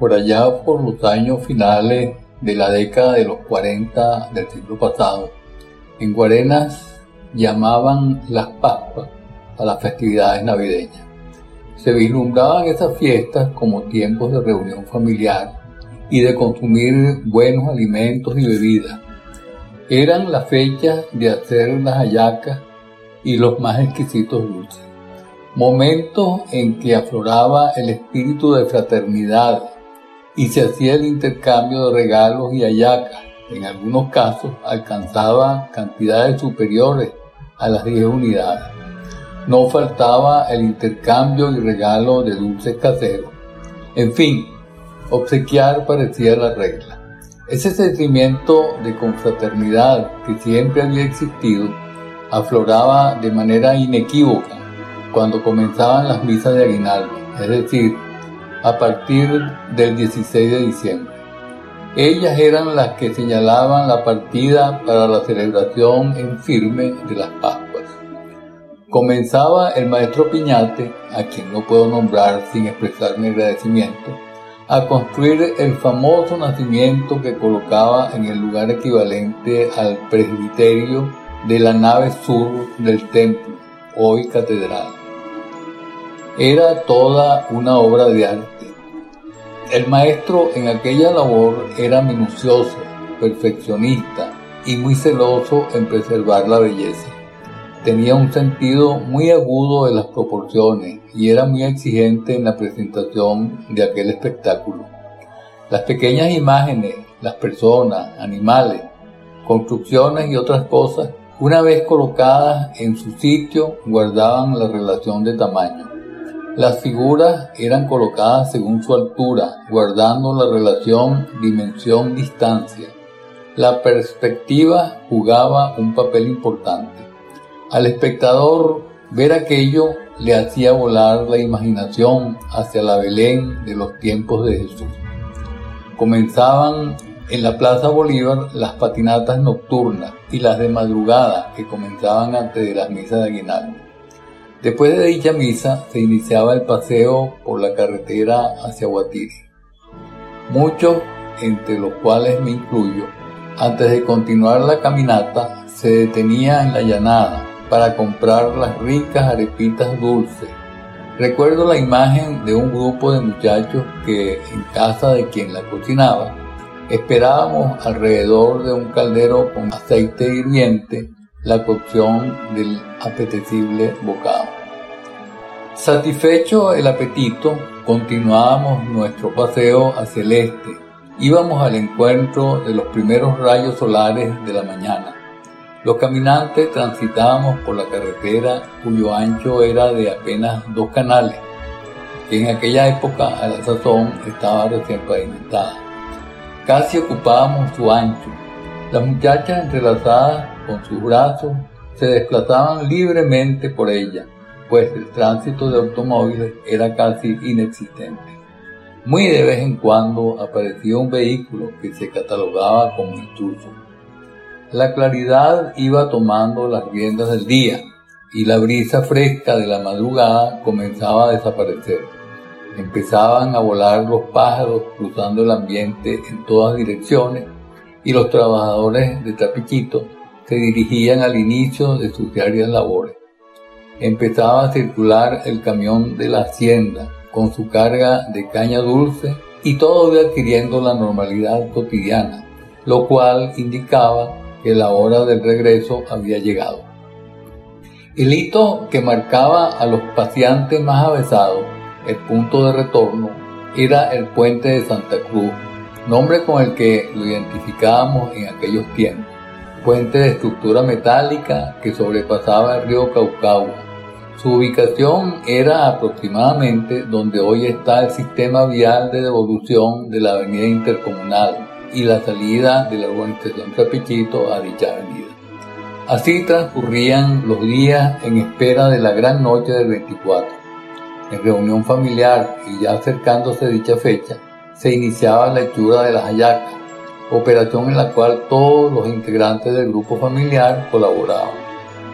por allá por los años finales de la década de los 40 del siglo pasado, en Guarenas llamaban las Pascuas a las festividades navideñas. Se vislumbraban esas fiestas como tiempos de reunión familiar y de consumir buenos alimentos y bebidas. Eran las fechas de hacer las hallacas y los más exquisitos dulces. Momentos en que afloraba el espíritu de fraternidad y se hacía el intercambio de regalos y hallacas. En algunos casos alcanzaba cantidades superiores a las 10 unidades. No faltaba el intercambio y regalo de dulces caseros. En fin, obsequiar parecía la regla. Ese sentimiento de confraternidad que siempre había existido afloraba de manera inequívoca cuando comenzaban las misas de aguinaldo, es decir, a partir del 16 de diciembre. Ellas eran las que señalaban la partida para la celebración en firme de las Pascuas. Comenzaba el maestro Piñate, a quien no puedo nombrar sin expresar mi agradecimiento, a construir el famoso nacimiento que colocaba en el lugar equivalente al presbiterio de la nave sur del templo, hoy catedral. Era toda una obra de arte. El maestro en aquella labor era minucioso, perfeccionista y muy celoso en preservar la belleza. Tenía un sentido muy agudo de las proporciones y era muy exigente en la presentación de aquel espectáculo. Las pequeñas imágenes, las personas, animales, construcciones y otras cosas, una vez colocadas en su sitio, guardaban la relación de tamaño. Las figuras eran colocadas según su altura, guardando la relación dimensión-distancia. La perspectiva jugaba un papel importante. Al espectador ver aquello le hacía volar la imaginación hacia la Belén de los tiempos de Jesús. Comenzaban en la Plaza Bolívar las patinatas nocturnas y las de madrugada que comenzaban antes de las misas de aguinaldo. Después de dicha misa se iniciaba el paseo por la carretera hacia Guatire. Muchos, entre los cuales me incluyo, antes de continuar la caminata se detenía en la llanada para comprar las ricas arepitas dulces. Recuerdo la imagen de un grupo de muchachos que en casa de quien la cocinaba esperábamos alrededor de un caldero con aceite hirviente la cocción del apetecible bocado. Satisfecho el apetito, continuábamos nuestro paseo hacia el este. Íbamos al encuentro de los primeros rayos solares de la mañana. Los caminantes transitábamos por la carretera cuyo ancho era de apenas dos canales, que en aquella época a la sazón estaba recién pavimentada. Casi ocupábamos su ancho. Las muchachas entrelazadas con sus brazos se desplazaban libremente por ella, pues el tránsito de automóviles era casi inexistente. Muy de vez en cuando aparecía un vehículo que se catalogaba como intruso. La claridad iba tomando las riendas del día y la brisa fresca de la madrugada comenzaba a desaparecer. Empezaban a volar los pájaros cruzando el ambiente en todas direcciones y los trabajadores de Tapichito se dirigían al inicio de sus diarias labores. Empezaba a circular el camión de la hacienda con su carga de caña dulce y todo adquiriendo la normalidad cotidiana, lo cual indicaba que la hora del regreso había llegado. El hito que marcaba a los pacientes más avesados el punto de retorno, era el puente de Santa Cruz, nombre con el que lo identificábamos en aquellos tiempos puente de estructura metálica que sobrepasaba el río Caucagua. Su ubicación era aproximadamente donde hoy está el sistema vial de devolución de la avenida intercomunal y la salida de la urbanización Trapichito a dicha avenida. Así transcurrían los días en espera de la gran noche del 24. En reunión familiar y ya acercándose dicha fecha, se iniciaba la hechura de las hallacas, operación en la cual todos los integrantes del grupo familiar colaboraban.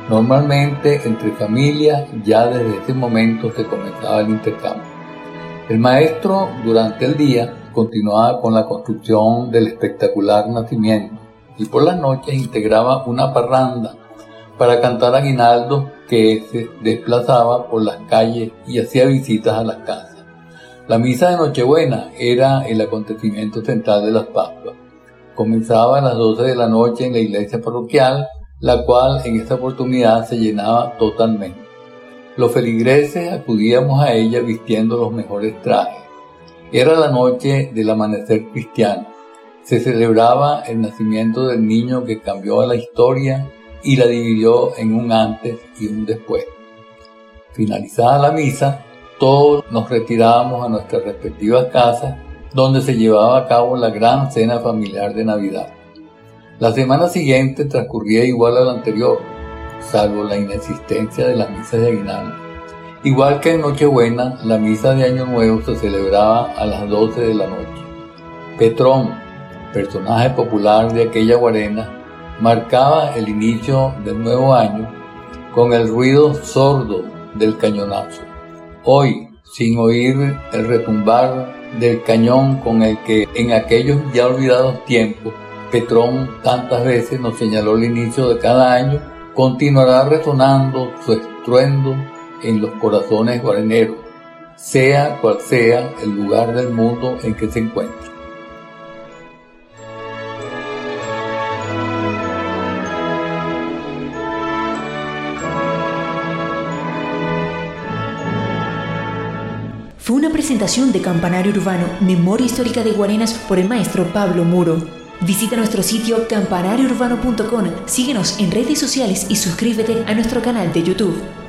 Normalmente entre familias ya desde ese momento se comenzaba el intercambio. El maestro durante el día continuaba con la construcción del espectacular nacimiento y por las noches integraba una parranda para cantar aguinaldo que se desplazaba por las calles y hacía visitas a las casas. La misa de Nochebuena era el acontecimiento central de las Pascuas. Comenzaba a las 12 de la noche en la iglesia parroquial, la cual en esta oportunidad se llenaba totalmente. Los feligreses acudíamos a ella vistiendo los mejores trajes. Era la noche del amanecer cristiano. Se celebraba el nacimiento del niño que cambió la historia y la dividió en un antes y un después. Finalizada la misa, todos nos retirábamos a nuestras respectivas casas donde se llevaba a cabo la gran cena familiar de Navidad. La semana siguiente transcurría igual a la anterior, salvo la inexistencia de las misas de aguinaldo. Igual que en Nochebuena, la misa de Año Nuevo se celebraba a las 12 de la noche. Petrón, personaje popular de aquella guarena, marcaba el inicio del nuevo año con el ruido sordo del cañonazo. Hoy, sin oír el retumbar del cañón con el que en aquellos ya olvidados tiempos Petrón tantas veces nos señaló el inicio de cada año, continuará resonando su estruendo en los corazones guareneros, sea cual sea el lugar del mundo en que se encuentre. Fue una presentación de Campanario Urbano, Memoria Histórica de Guarenas por el maestro Pablo Muro. Visita nuestro sitio campanariourbano.com, síguenos en redes sociales y suscríbete a nuestro canal de YouTube.